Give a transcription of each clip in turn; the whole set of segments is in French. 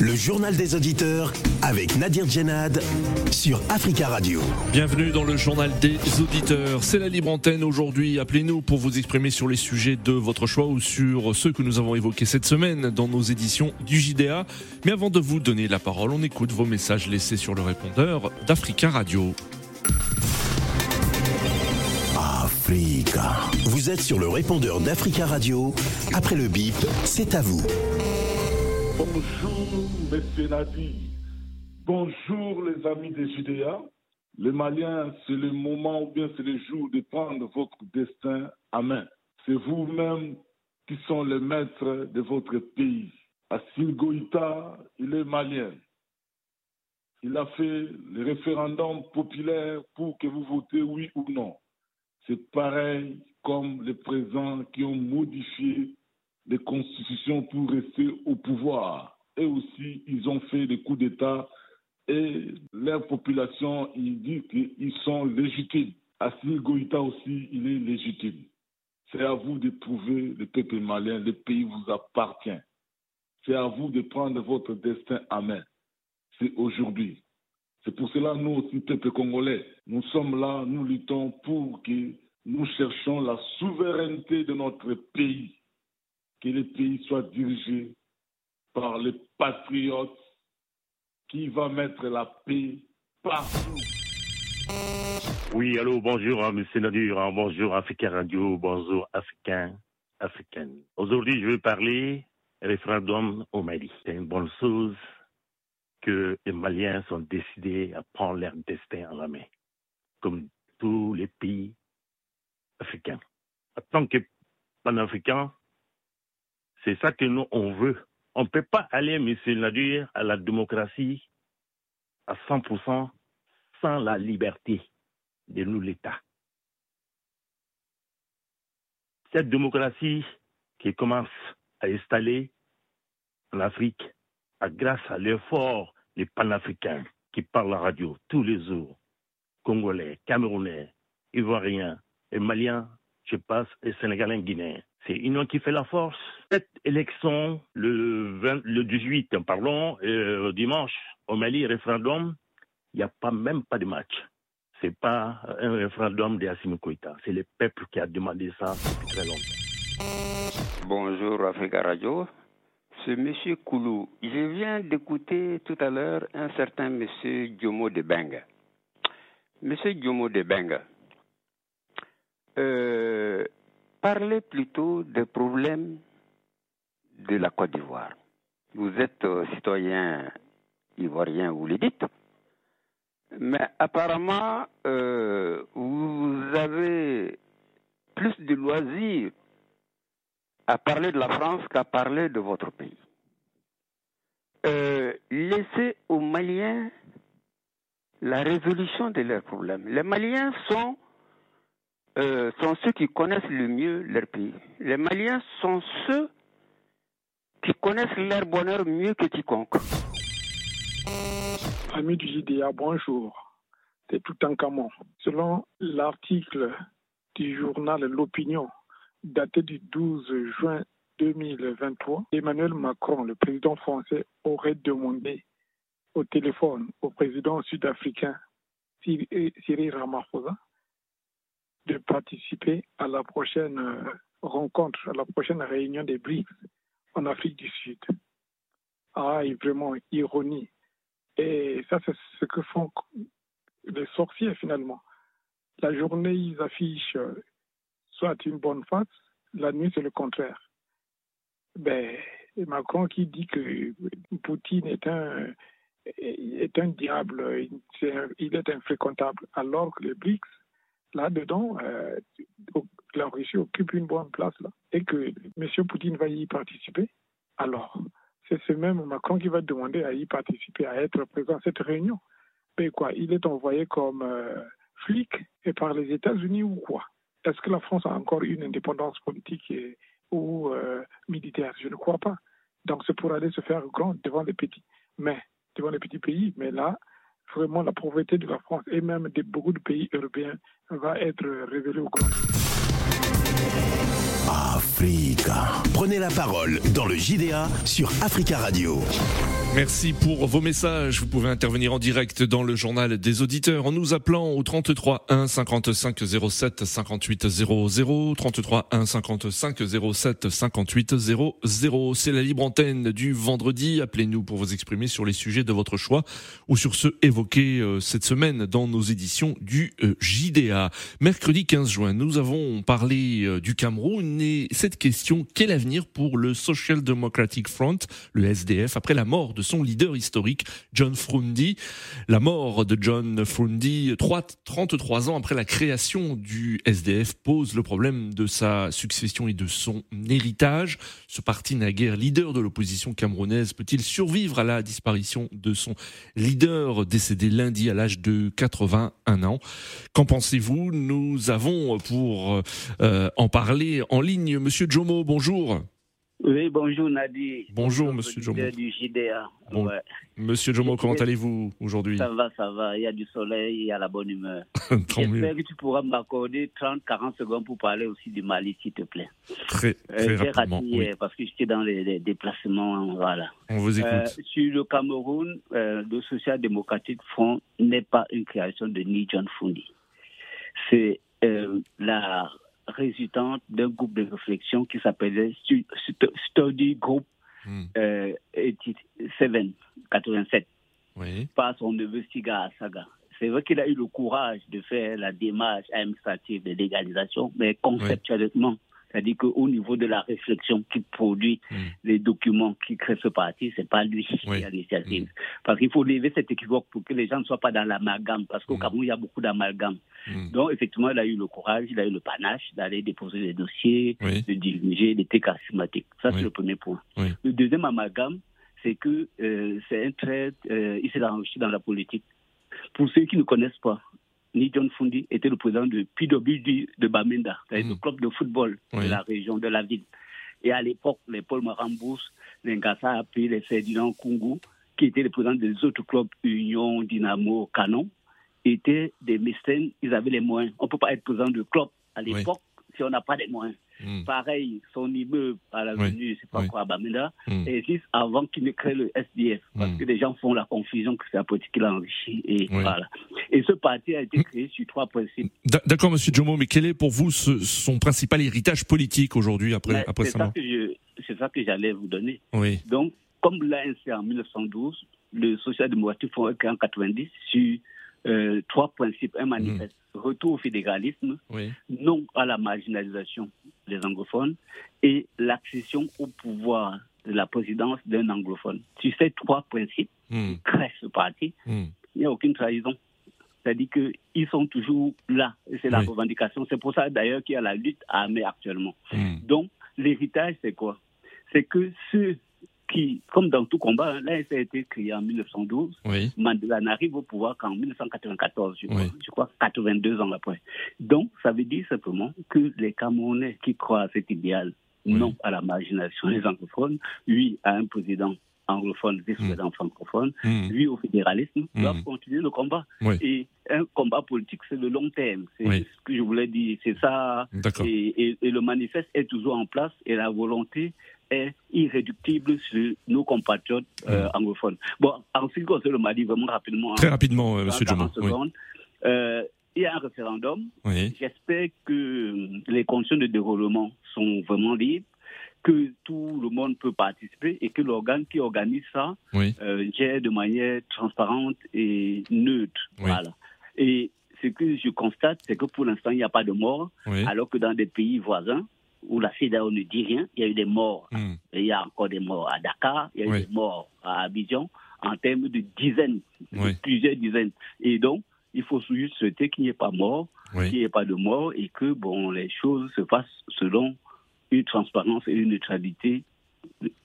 Le journal des auditeurs avec Nadir Djenad sur Africa Radio. Bienvenue dans le journal des auditeurs. C'est la libre antenne aujourd'hui. Appelez-nous pour vous exprimer sur les sujets de votre choix ou sur ceux que nous avons évoqués cette semaine dans nos éditions du JDA. Mais avant de vous donner la parole, on écoute vos messages laissés sur le répondeur d'Africa Radio. Africa. Vous êtes sur le répondeur d'Africa Radio. Après le bip, c'est à vous. Bonjour, messieurs Nadi. Bonjour, les amis des Judéas. Les Maliens, c'est le moment ou bien c'est le jour de prendre votre destin à main. C'est vous-même qui sont les maîtres de votre pays. Assine Goïta, il est malien. Il a fait le référendum populaire pour que vous votez oui ou non. C'est pareil comme les présents qui ont modifié des constitutions pour rester au pouvoir. Et aussi, ils ont fait des coups d'État et leur population, ils disent qu'ils sont légitimes. Assimi Goïta aussi, il est légitime. C'est à vous de trouver le peuple malien, le pays vous appartient. C'est à vous de prendre votre destin à main. C'est aujourd'hui. C'est pour cela, nous aussi, peuple congolais, nous sommes là, nous luttons pour que nous cherchions la souveraineté de notre pays que le pays soit dirigé par les patriotes qui va mettre la paix partout. Oui, allô, bonjour, hein, monsieur Nadur, hein, bonjour Africain Radio, bonjour Africain, Africaine. Aujourd'hui, je vais parler référendum au Mali. C'est une bonne chose que les Maliens sont décidés à prendre leur destin en la main, comme tous les pays africains. En tant que panafricains, c'est ça que nous, on veut. On ne peut pas aller, monsieur Nadir, à la démocratie à 100% sans la liberté de nous, l'État. Cette démocratie qui commence à installer en Afrique, grâce à l'effort des panafricains qui parlent la radio tous les jours, congolais, camerounais, ivoiriens maliens, je passe, et sénégalais, guinéens. C'est union qui fait la force. Cette élection, le, le 18, pardon, euh, dimanche, au Mali, référendum, il n'y a pas, même pas de match. C'est pas un référendum de Assimi Koïta. C'est le peuple qui a demandé ça depuis très longtemps. Bonjour Africa Radio. C'est M. Koulou. Je viens d'écouter tout à l'heure un certain M. Diomo de Benga. M. Diomo de Benga, euh, parlez plutôt des problèmes de la Côte d'Ivoire. Vous êtes euh, citoyen ivoirien, vous le dites, mais apparemment, euh, vous avez plus de loisirs à parler de la France qu'à parler de votre pays. Euh, laissez aux Maliens la résolution de leurs problèmes. Les Maliens sont euh, sont ceux qui connaissent le mieux leur pays. Les Maliens sont ceux qui connaissent leur bonheur mieux que quiconque. Amis du JDA, bonjour. C'est tout un camon. Selon l'article du journal L'Opinion, daté du 12 juin 2023, Emmanuel Macron, le président français, aurait demandé au téléphone au président sud-africain Cyril Ramaphosa de participer à la prochaine euh, rencontre, à la prochaine réunion des BRICS en Afrique du Sud. Ah, vraiment, ironie. Et ça, c'est ce que font les sorciers finalement. La journée, ils affichent euh, soit une bonne face, la nuit, c'est le contraire. Ben, Macron qui dit que Poutine est un, est un diable, il est infréquentable, alors que les BRICS là-dedans, euh, la Russie occupe une bonne place là, et que M. Poutine va y participer, alors c'est ce même Macron qui va demander à y participer, à être présent à cette réunion. Mais quoi, il est envoyé comme euh, flic et par les États-Unis ou quoi? Est-ce que la France a encore une indépendance politique ou euh, militaire? Je ne crois pas. Donc c'est pour aller se faire grand devant les petits, mais devant les petits pays. Mais là, vraiment la pauvreté de la France et même de beaucoup de pays européens va être révélée au grand. Africa. Prenez la parole dans le JDA sur Africa Radio. Merci pour vos messages. Vous pouvez intervenir en direct dans le journal des auditeurs en nous appelant au 33 1 55 07 58 00 33 1 55 07 58 00. C'est la libre antenne du vendredi. Appelez-nous pour vous exprimer sur les sujets de votre choix ou sur ceux évoqués euh, cette semaine dans nos éditions du euh, JDA. Mercredi 15 juin, nous avons parlé euh, du Cameroun et cette question, quel avenir pour le Social Democratic Front, le SDF, après la mort de son leader historique, John Frundi. La mort de John Frundi, 33 ans après la création du SDF, pose le problème de sa succession et de son héritage. Ce parti naguère leader de l'opposition camerounaise peut-il survivre à la disparition de son leader décédé lundi à l'âge de 81 ans? Qu'en pensez-vous? Nous avons pour euh, en parler en ligne Monsieur Jomo, bonjour. Oui, bonjour Nadi. Bonjour, Monsieur Jomo. du JDA. Bon. Ouais. Monsieur Jomo, comment allez-vous aujourd'hui Ça va, ça va. Il y a du soleil, il y a la bonne humeur. J'espère que tu pourras m'accorder 30-40 secondes pour parler aussi du Mali, s'il te plaît. Très, Euh, très raté rapidement. oui. hier parce que j'étais dans les, les déplacements. Voilà. On vous écoute. Euh, sur le Cameroun, euh, le Social Democratic Front n'est pas une création de Ni John Fundi. C'est euh, la résultante d'un groupe de réflexion qui s'appelait Stu- Stu- Study Group Hmm. euh, 87, 87 Oui. par son neveu Siga Asaga. C'est vrai qu'il a eu le courage de faire la démarche administrative de légalisation, mais conceptuellement, c'est-à-dire qu'au niveau de la réflexion qui produit Mm. les documents qui créent ce parti, c'est pas lui Oui. qui a l'initiative. Parce qu'il faut lever cet équivoque pour que les gens ne soient pas dans l'amalgame, parce qu'au Mm. Cameroun, il y a beaucoup d'amalgame. Mm. Donc, effectivement, il a eu le courage, il a eu le panache d'aller déposer des dossiers, Oui. de diriger, était charismatique. Ça, Oui. c'est le premier point. Le deuxième amalgame, c'est que euh, c'est un trait, euh, il s'est enrichi dans la politique. Pour ceux qui ne connaissent pas, Ni John Fundi était le président de PWD de Bamenda, c'est-à-dire Mm. le club de football Oui. de la région, de la ville. Et à l'époque, les Paul Marambous, les Ngassa Api, les Ferdinand Kungu, qui étaient les présidents des autres clubs, Union, Dynamo, Canon, étaient des mécènes, ils avaient les moyens. On ne peut pas être président de club à Oui. l'époque si on n'a pas les moyens. Mm. Pareil, son immeuble à l'avenue, c'est pas Oui. quoi, à Bamenda, Mm. existe avant qu'il ne crée le SDF. Parce Mm. que les gens font la confusion que c'est la politique qui l'a enrichi. Et Oui. voilà. Et ce parti a été Mm. créé sur trois principes. D'a- D'accord, Monsieur Jomo, mais quel est pour vous ce- son principal héritage politique aujourd'hui après, Mais après ça c'est ça que j'allais vous donner. Oui. Donc, comme l'ANC en 1912, le Social démocratique Front est créé en 90 sur euh, trois principes. Un manifeste, retour au fédéralisme, Oui. non à la marginalisation des anglophones et l'accession au pouvoir de la présidence d'un anglophone. Sur ces trois principes, Mm. crée ce parti, Mm. il n'y a aucune trahison. C'est-à-dire qu'ils sont toujours là. C'est la revendication. C'est pour ça d'ailleurs qu'il y a la lutte armée actuellement. Mm. Donc, l'héritage, c'est quoi? C'est que ceux qui, comme dans tout combat, hein, l'ANC a été créé en 1912, Oui. Mandela n'arrive au pouvoir qu'en 1994, je crois. Oui. Je crois 82 ans après. Donc, ça veut dire simplement que les Camerounais qui croient à cet idéal, Oui. non à la marginalisation des anglophones, oui à un président anglophone, vice-président francophone, Mm. oui au fédéralisme, Mm. doivent continuer le combat. Oui. Et un combat politique, c'est le long terme. C'est Oui. ce que je voulais dire. C'est ça. Et- et le manifeste est toujours en place et la volonté est irréductible sur nos compatriotes euh, anglophones. Bon, en ce qui concerne le Mali, vraiment rapidement. Très hein, rapidement, euh. 40 Oui. euh, il y a un référendum. Oui. J'espère que les conditions de déroulement sont vraiment libres, que tout le monde peut participer et que l'organe qui organise ça Oui. euh, gère de manière transparente et neutre. Oui. Voilà. Et ce que je constate, c'est que pour l'instant, il n'y a pas de morts, Oui. alors que dans des pays voisins, où la CEDAO ne dit rien, il y a eu des morts. Mm. Et il y a encore des morts à Dakar, il y a eu Oui. des morts à Abidjan, en termes de dizaines, de plusieurs dizaines. Et donc, il faut juste souhaiter qu'il n'y ait pas mort, Oui. qu'il n'y ait pas de mort et que bon, les choses se fassent selon une transparence et une neutralité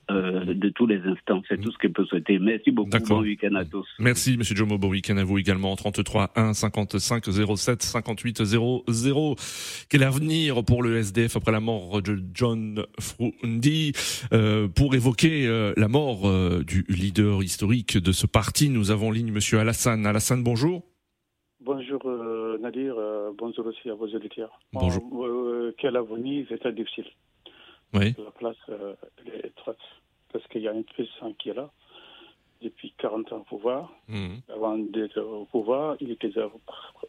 euh, de tous les instants. C'est tout ce que je peux souhaiter. Merci beaucoup. Bon week-end à tous. Merci, Monsieur Jomo. Bon week-end à vous également. 33 1 55 07 58 00. Quel avenir pour le SDF après la mort de John Frundi euh, Pour évoquer euh, la mort euh, du leader historique de ce parti, nous avons en ligne Monsieur Alassane. Alassane, bonjour. Bonjour Nadir, bonjour aussi à vos auditeurs. Bonjour. quel avenir, c'est très difficile. Oui. La place euh, est étroite. Parce qu'il y a un président qui est là depuis 40 ans au pouvoir. Mhm. Avant d'être au pouvoir, il était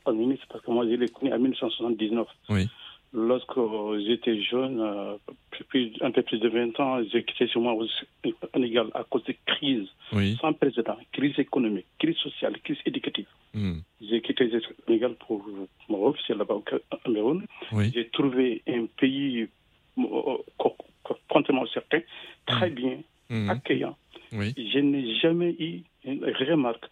un ministre parce que moi, je l'ai connu en 1979. Oui. Lorsque j'étais jeune, euh, un peu plus de 20 ans, j'ai quitté chez moi au Sénégal à cause de crises oui. sans précédent, crise économique, crise sociale, crise éducative. Mhm. J'ai quitté le Sénégal pour me refuser là-bas au Cameroun. Oui. J'ai trouvé un pays contrairement à certains, très bien, Mhm. accueillant. Oui. Je n'ai jamais eu une remarque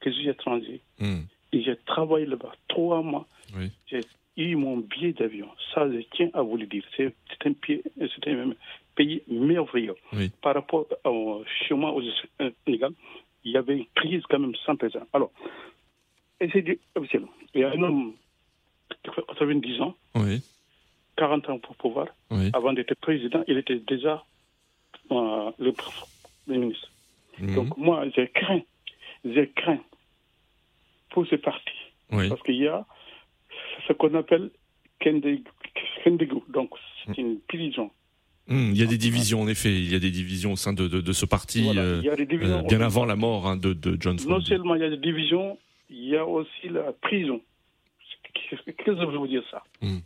que je suis étranger. Et j'ai travaillé là-bas trois mois. Oui. J'ai eu mon billet d'avion. Ça, je tiens à vous le dire. C'est un, un pays merveilleux. Oui. Par rapport au, chez moi au Sénégal, il y avait une crise quand même sans précédent. Alors, et c'est du officiel. Il y a un homme de 90 ans, Oui. 40 ans pour pouvoir. Oui. Avant d'être président, il était déjà euh, le Premier ministre. Mhm. Donc moi, j'ai craint, j'ai craint pour ce parti. Oui. Parce qu'il y a ce qu'on appelle Kendegu. Donc c'est une prison. Mhm. Il y a des divisions, en effet. Il y a des divisions au sein de, de, de ce parti, Voilà. euh, Il y a des divisions. euh, bien avant la mort hein, de, de John Non seulement il y a des divisions, il y a aussi la prison. Qu'est-ce que je veux vous dire ça? Mm.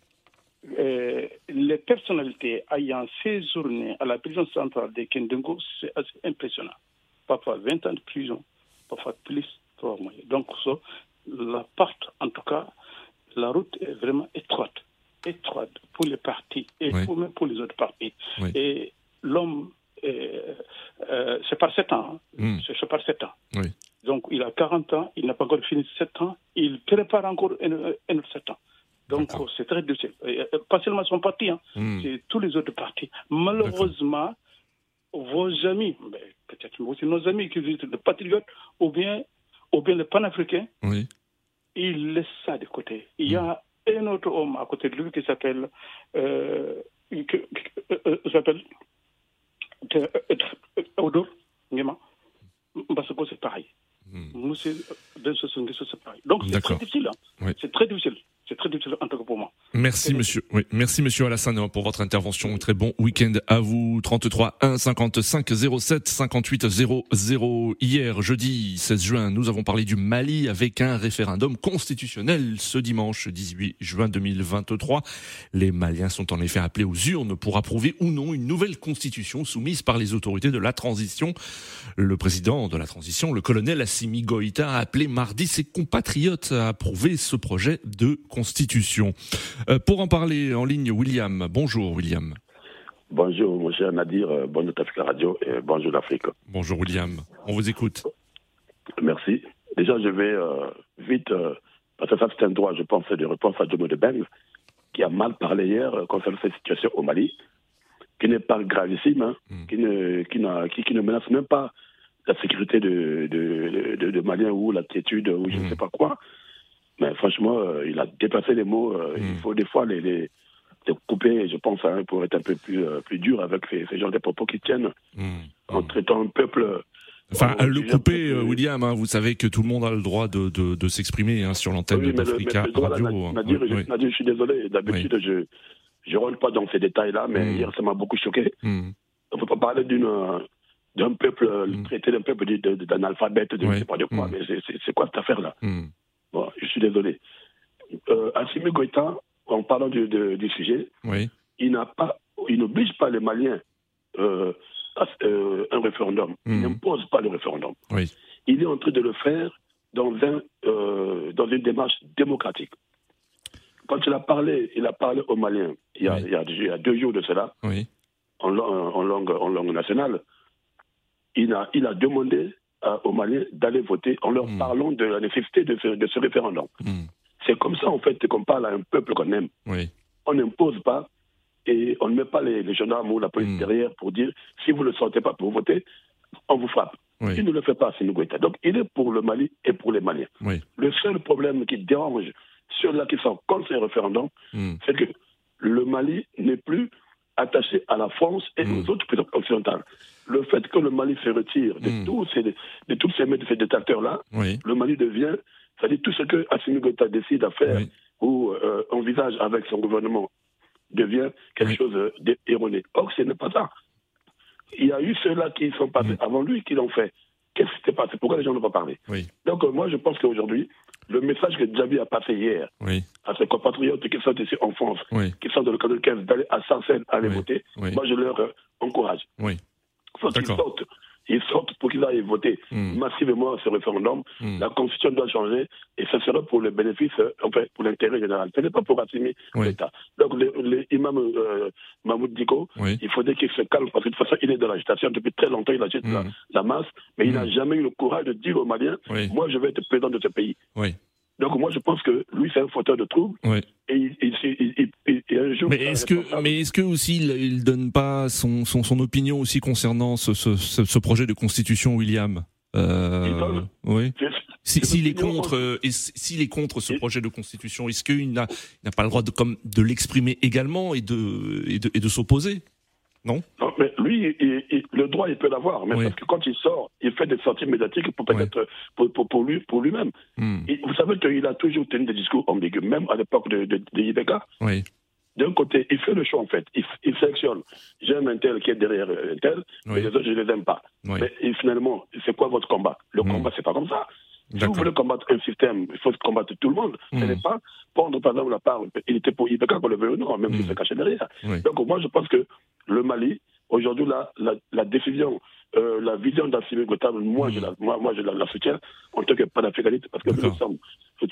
Euh, Les personnalités ayant séjourné à la prison centrale de Kendengo, c'est assez impressionnant. Parfois 20 ans de prison, parfois plus, trois mois. Donc, ça, la porte, en tout cas, la route est vraiment étroite. Étroite pour les partis et Oui. pour, même pour les autres partis. Oui. Et l'homme, euh, euh, c'est par sept ans. hein. Mm. C'est par sept ans. Oui. Donc, il a 40 ans, il n'a pas encore fini 7 ans, il prépare encore un, un autre 7 ans. Donc, c'est très difficile. Euh, Pas seulement son parti, hein, Mhm. c'est tous les autres partis. Malheureusement, vos amis, mais peut-être aussi nos amis qui sont des patriotes, ou bien, ou bien les panafricains, Oui. ils laissent ça de côté. Il y a un autre homme à côté de lui qui s'appelle. Euh, euh, euh, s'appelle. euh, euh, Odor Ngema. Parce que c'est pareil. Monsieur Sassou Nguesso, c'est pareil. Donc c'est très difficile. hein. Oui. C'est très difficile. C'est très difficile en pour moi. Merci monsieur. Oui, merci monsieur Alassane pour votre intervention. Très bon week-end à vous. 33 1 55 07 58 00. Hier, jeudi 16 juin, nous avons parlé du Mali avec un référendum constitutionnel ce dimanche 18 juin 2023. Les Maliens sont en effet appelés aux urnes pour approuver ou non une nouvelle constitution soumise par les autorités de la transition. Le président de la transition, le colonel Assimi Goïta, a appelé mardi ses compatriotes à approuver ce projet de constitution. Euh, pour en parler en ligne, William. Bonjour William. Bonjour, mon cher Nadir, euh, bonjour Africa Radio et bonjour l'Afrique. Bonjour William. On vous écoute. Merci. Déjà, je vais euh, vite, euh, parce que ça c'est un droit, je pense, de réponse à Jomo de Beng, qui a mal parlé hier euh, concernant cette situation au Mali, qui n'est pas gravissime, hein, Mm. qui, ne, qui, n'a- qui, qui ne menace même pas la sécurité de, de, de, de Maliens ou l'attitude ou je ne Mm. sais pas quoi. Mais franchement, euh, il a déplacé les mots. euh. Il faut des fois les, les, les couper, je pense, hein, pour être un peu plus, euh, plus dur avec ces, ces genres de propos qui tiennent Hmm. en traitant un peuple. Enfin, le couper, William, hein, vous savez que tout le monde a le droit de, de, de s'exprimer hein, sur l'antenne Oui, mais le- d'Africa là, Radio. Nadir, Oui, je, oui. Nadir, je suis désolé. D'habitude, je je rentre pas dans ces détails-là, mais hier, ça m'a beaucoup choqué. Hmm. On ne peut pas parler d'une d'un peuple, traiter d'un peuple d'analphabète, de, je sais pas de quoi, mais c'est- quoi cette affaire-là? Hmm. Bon, je suis désolé. Euh, Assimi Goïta, en parlant du, de- du sujet, Oui. il n'a pas, il n'oblige pas les Maliens euh, à euh, un référendum. Il Mm. n'impose pas le référendum. Oui. Il est en train de le faire dans, un, euh, dans une démarche démocratique. Quand il a parlé, il a parlé aux Maliens il y a, Oui. il y a- il y a deux jours de cela, Oui. en, en langue, en langue nationale. Il a, il a demandé aux Maliens d'aller voter en leur Mm. parlant de la nécessité de ce, de ce référendum. Hmm. C'est comme ça, en fait, qu'on parle à un peuple qu'on aime Oui. on n'impose pas et on ne met pas les, les gendarmes ou la police derrière pour dire si vous ne le sortez pas pour voter, on vous frappe. Oui. Il ne le fait pas, Assimi Goïta. Donc il est pour le Mali et pour les Maliens. Oui. Le seul problème qui dérange ceux-là qui sont contre ces référendums, Hmm. c'est que le Mali n'est plus attaché à la France et Hmm. aux autres pays occidentales. Le fait que le Mali se retire de Hmm. tous ces, de tous ces, ces détracteurs-là, Oui. le Mali devient, c'est-à-dire tout ce que Assimi Goïta décide à faire Oui. ou euh, envisage avec son gouvernement devient quelque Oui. chose d'erroné. Or, ce n'est pas ça. Il y a eu ceux-là qui sont passés avant lui qui l'ont fait. Qu'est-ce qui s'est passé? Pourquoi les gens n'ont pas parlé? Donc, euh, moi, je pense qu'aujourd'hui, le message que Djabi a passé hier Oui. à ses compatriotes qui sont ici en France, Oui. qui sont dans le cadre de 15, d'aller à Sarcelles aller Oui. voter, moi, je leur euh, encourage. Faut qu'ils sortent. Ils sortent pour qu'ils aillent voter Hmm. massivement à ce référendum. Hmm. La Constitution doit changer et ce sera pour le bénéfice, euh, enfin, pour l'intérêt général. Ce n'est pas pour Oui. l'État. Donc, l'imam euh, Mahmoud Diko, Oui. il faudrait qu'il se calme parce que de toute façon, il est dans l'agitation depuis très longtemps. Il agite la, Hmm. la masse, mais il Hmm. n'a jamais eu le courage de dire aux Maliens Oui. Moi, je vais être président de ce pays. Donc, moi, je pense que lui, c'est un fauteur de troubles. Oui. Et, un jour. Mais est-ce que, responsable. mais est-ce que aussi il, il donne pas son, son, son opinion aussi concernant ce, ce, projet de constitution, William? Euh. Oui. C'est- Si- c'est S'il est contre, euh, et s- s'il est contre ce Et- projet de constitution, est-ce qu'il n'a il n'a pas le droit de comme de l'exprimer également et de et de, et de s'opposer? Non Non, mais lui, il- il- le droit, il peut l'avoir. Mais Oui. parce que quand il sort, il fait des sorties médiatiques pour peut-être pour, pour, pour lui, pour lui-même. Hmm. Vous savez qu'il a toujours tenu des discours ambigus, même à l'époque de, de, de Ibeka. Oui. D'un côté, il fait le choix en fait. Il, il sélectionne. J'aime un tel qui est derrière un tel, mais les autres, je les aime pas. Oui. Mais et finalement, c'est quoi votre combat? Le Hmm. combat, c'est pas comme ça. Si vous voulez combattre un système, il faut combattre tout le monde. Ce Hmm. n'est pas prendre par exemple la part. Il était pour Ibeka qu'on le veut ou non, même s'il Hmm. se cachait derrière. Oui. Donc moi, je pense que le Mali, aujourd'hui, la, la, la décision, euh, la vision d'Assimi Goïta, moi, je la, moi, moi, je la, la soutiens en tant que panafricaniste, parce que nous sommes,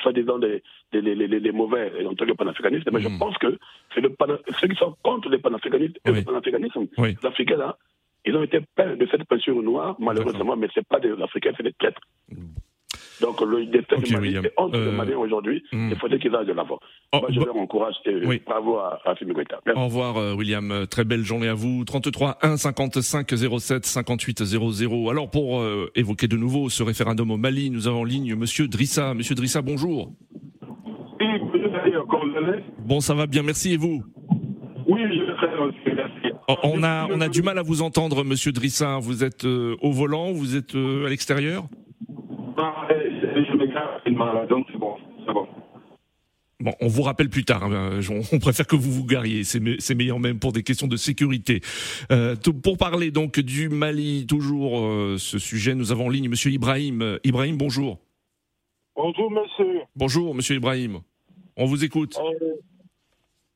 soi-disant, des, des, les, les mauvais en tant que panafricanistes, mais je pense que c'est le ceux qui sont contre les panafricanistes et Oui. le panafricanisme, Oui. les Africains, là, ils ont été peints de cette peinture noire, malheureusement, mais ce pas des Africains, c'est des traîtres. Donc le destin Ok, du Mali William. est entre Euh, Maliens aujourd'hui, mm. il faudrait qu'ils aillent de l'avant. Oh, Moi, je bah- leur encourage et Oui. bravo à, à. Au revoir euh, William, Euh, très belle journée à vous. 33 1 55 07 58 00. Alors pour euh, évoquer de nouveau ce référendum au Mali, nous avons en ligne Monsieur Drissa. Monsieur Drissa, bonjour. Oui, Bon, ça va bien, merci et vous? Oui, je aussi, merci. Oh, On a on a du mal à vous entendre, Monsieur Drissa. Vous êtes euh, au volant, vous êtes euh, à l'extérieur? Je me garde rapidement là, donc c'est bon, c'est bon. Bon, on vous rappelle plus tard. hein, je- on préfère que vous vous gariez. C'est me- c'est meilleur même pour des questions de sécurité. Euh, pour parler donc du Mali, toujours euh, ce sujet, nous avons en ligne Monsieur Ibrahim. Euh, Ibrahim, bonjour. Bonjour, monsieur. Bonjour, Monsieur Ibrahim. On vous écoute. Euh,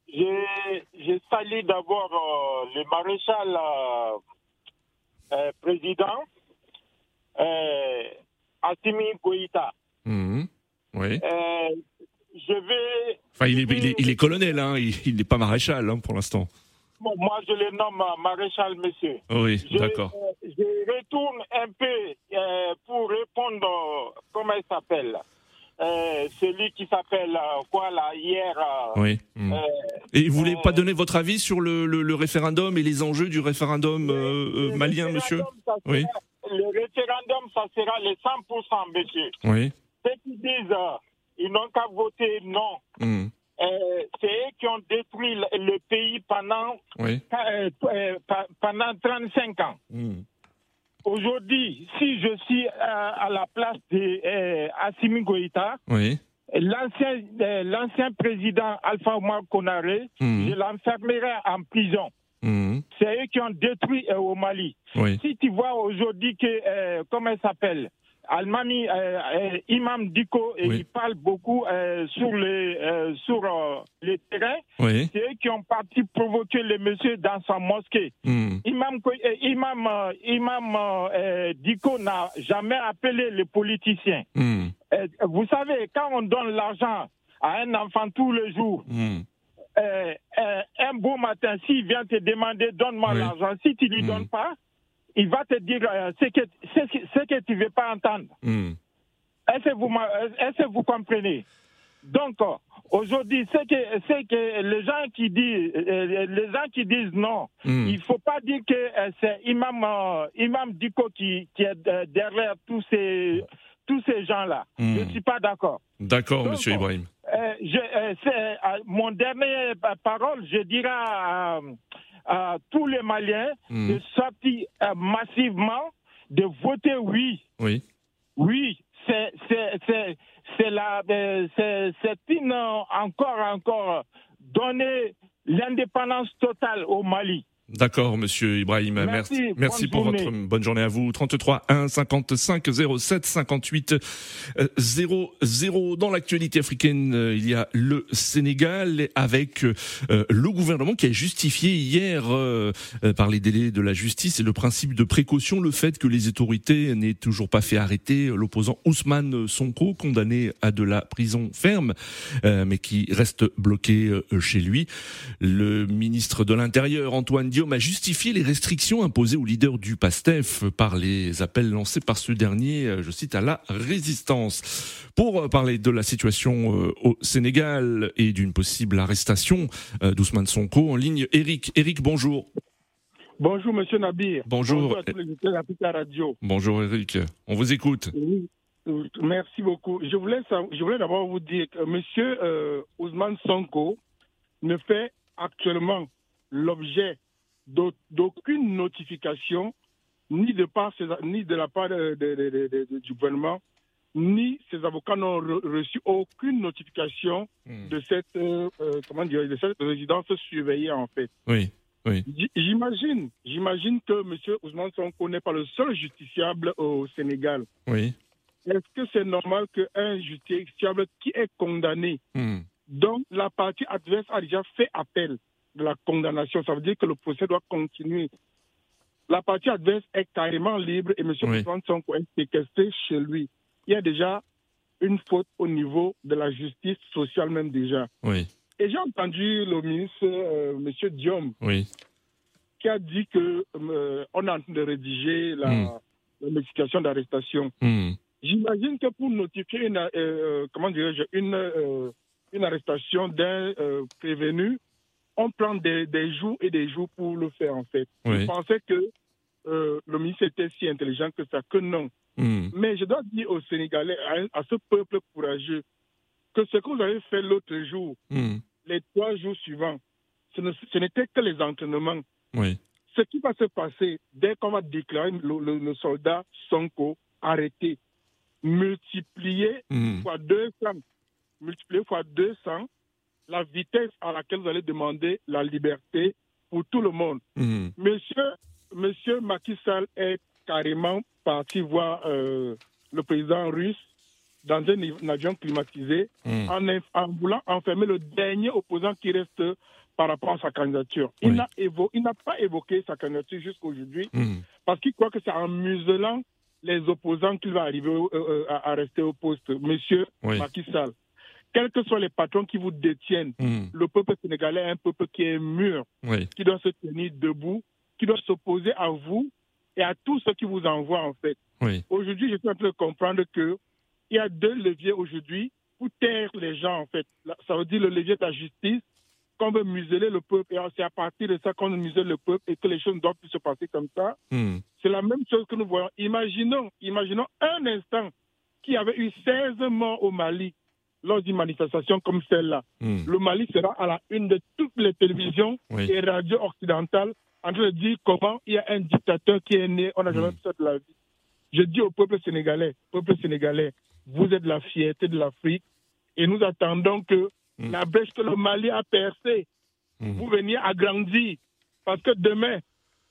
J'ai j'ai salué d'abord euh, le maréchal euh, euh, président, euh, Assimi Goïta. Mhm. Oui. Euh, je vais. Enfin, il est, il est, il est colonel, hein. Il n'est pas maréchal hein, pour l'instant. bon, moi, je le nomme maréchal, monsieur. Oui, d'accord. euh, je retourne un peu euh, pour répondre, comment il s'appelle euh, Celui qui s'appelle, quoi, là, hier. Oui. Mhm. Et vous voulez pas donner votre avis sur le, le, le référendum et les enjeux du référendum malien, monsieur Oui. Le référendum, ça sera les 100%, monsieur. Oui. Ceux qui disent euh, ils n'ont qu'à voter non, Mhm. euh, c'est eux qui ont détruit le, pays pendant, Oui. euh, euh, pendant 35 ans. Mhm. Aujourd'hui, si je suis à la place de euh, Assimi Goïta, Oui. l'ancien président Alpha Omar Konaré, Mhm. je l'enfermerai en prison. Mhm. C'est eux qui ont détruit euh, au Mali. Oui. Si tu vois aujourd'hui que, euh, comment elle s'appelle? Almami, euh, euh, Imam Diko, et il parle beaucoup sur les sur les terrains. Oui. C'est eux qui ont parti provoquer le monsieur dans sa mosquée. Mhm. Imam, Imam, Imam Diko n'a jamais appelé les politiciens. Mhm. Vous savez, quand on donne l'argent à un enfant tous les jours, Mhm. Euh, euh, un beau matin, s'il vient te demander donne-moi Oui. l'argent, si tu lui Mhm. donnes pas, il va te dire euh, ce que ce que, que tu veux pas entendre. Mhm. Est-ce que vous m'a- est-ce que vous comprenez? Donc Aujourd'hui, c'est que, c'est que les gens qui disent, les gens qui disent non, Hmm. il faut pas dire que c'est Imam, Imam Diko qui, qui est derrière tous ces, tous ces gens-là. Hmm. Je suis pas d'accord. D'accord, monsieur Ibrahim. Euh, je, euh, euh, mon dernier pa- parole, je dirais à, à tous les Maliens Hmm. de sortir massivement, de voter oui. Oui. Oui, c'est une encore encore donner l'indépendance totale au Mali. D'accord, monsieur Ibrahim. Merci, Merci, pour journée. votre bonne journée à vous. 33 1 55 07 58 euh, 00. Dans l'actualité africaine, euh, il y a le Sénégal avec euh, le gouvernement qui a justifié hier euh, euh, par les délais de la justice et le principe de précaution le fait que les autorités n'aient toujours pas fait arrêter l'opposant Ousmane Sonko, condamné à de la prison ferme, euh, mais qui reste bloqué euh, chez lui. Le ministre de l'Intérieur, Antoine Diome, a justifié les restrictions imposées au leader du PASTEF par les appels lancés par ce dernier, euh, je cite, à la résistance. Pour euh, parler de la situation euh, au Sénégal et d'une possible arrestation d'Ousmane Sonko, en ligne, Eric. Eric, bonjour. Bonjour Monsieur Nabir. Bonjour. à tous les auditeurs d'Africa Radio. Bonjour Eric, on vous écoute. Oui, Merci beaucoup. Je voulais, sav- je voulais d'abord vous dire que Monsieur euh, Ousmane Sonko ne fait actuellement l'objet d'aucune notification, ni de, part ses- ni de la part de- de- du gouvernement, ni ses avocats n'ont re- reçu aucune notification de cette, euh, euh, comment dire, de cette résidence surveillée en fait. Oui, oui. J'imagine que M. Ousmane Sonko n'est pas le seul justiciable au Sénégal. Oui. Est-ce que c'est normal qu'un justiciable qui est condamné, Hmm. dont la partie adverse a déjà fait appel de la condamnation, ça veut dire que le procès doit continuer. La partie adverse est carrément libre et M. Oui. Sonko est séquestré chez lui. Il y a déjà une faute au niveau de la justice sociale même déjà. Oui, Et j'ai entendu le ministre, euh, M. Diom, oui. qui a dit que euh, on est en train de rédiger la, Hmm. la notification d'arrestation. Hmm. J'imagine que pour notifier une, euh, comment dirais-je, une, euh, une arrestation d'un euh, prévenu, on prend des, des jours et des jours pour le faire en fait. Oui. Je pensais que euh, le ministre était si intelligent que ça, que non. Hmm. Mais je dois dire aux Sénégalais, à, à ce peuple courageux, que ce que vous avez fait l'autre jour, Hmm. les trois jours suivants, ce n'était que les entraînements. Oui. Ce qui va se passer dès qu'on va déclarer le, le- le soldat Sonko arrêté, multiplié Hmm. fois 200, multiplié fois 200, la vitesse à laquelle vous allez demander la liberté pour tout le monde. Hmm. Monsieur, monsieur Macky Sall est carrément parti voir euh, le président russe dans un, avion climatisé Hmm. en, voulant enfermer le dernier opposant qui reste par rapport à sa candidature. Il Oui. n'a évo- il n'a pas évoqué sa candidature jusqu'à aujourd'hui Hmm. parce qu'il croit que c'est en muselant les opposants qu'il va arriver au- euh, euh, à, à rester au poste. Monsieur Oui. Macky Sall, quels que soient les patrons qui vous détiennent, Hmm. le peuple sénégalais est un peuple qui est mûr, Oui. qui doit se tenir debout, qui doit s'opposer à vous et à tous ceux qui vous envoient en fait. Oui. Aujourd'hui, je suis en train de comprendre que il y a deux leviers aujourd'hui pour taire les gens en fait. Ça veut dire le levier de la justice, qu'on veut museler le peuple et c'est à partir de ça qu'on muselle le peuple et que les choses doivent plus se passer comme ça. Hmm. C'est la même chose que nous voyons. Imaginons, imaginons un instant qu'il y avait eu 16 morts au Mali lors d'une manifestation comme celle-là. Hmm. Le Mali sera à la une de toutes les télévisions Oui. et radios occidentales en train de dire comment il y a un dictateur qui est né, on n'a jamais vu ça de la vie. Je dis au peuple sénégalais, peuple sénégalais, vous êtes la fierté de l'Afrique et nous attendons que Mm. la brèche que le Mali a percée, vous veniez agrandir. Parce que demain,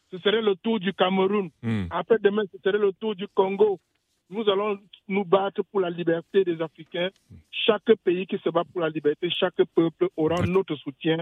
ce serait le tour du Cameroun. Hmm. Après demain, ce serait le tour du Congo. Nous allons nous battre pour la liberté des Africains. Chaque pays qui se bat pour la liberté, chaque peuple aura notre soutien.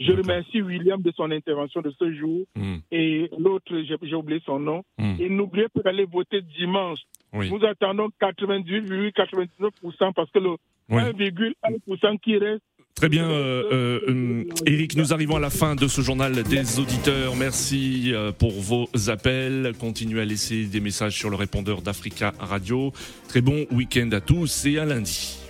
Je remercie William de son intervention de ce jour Hmm. et l'autre, j'ai oublié son nom. Hmm. Et n'oubliez pas d'aller voter dimanche. Oui. Nous attendons 98,99% parce que le Oui. 1,1% qui reste, Très bien, euh, euh, euh, Eric, nous arrivons à la fin de ce journal des auditeurs. Merci euh, pour vos appels. Continuez à laisser des messages sur le répondeur d'Africa Radio. Très bon week-end à tous et à lundi.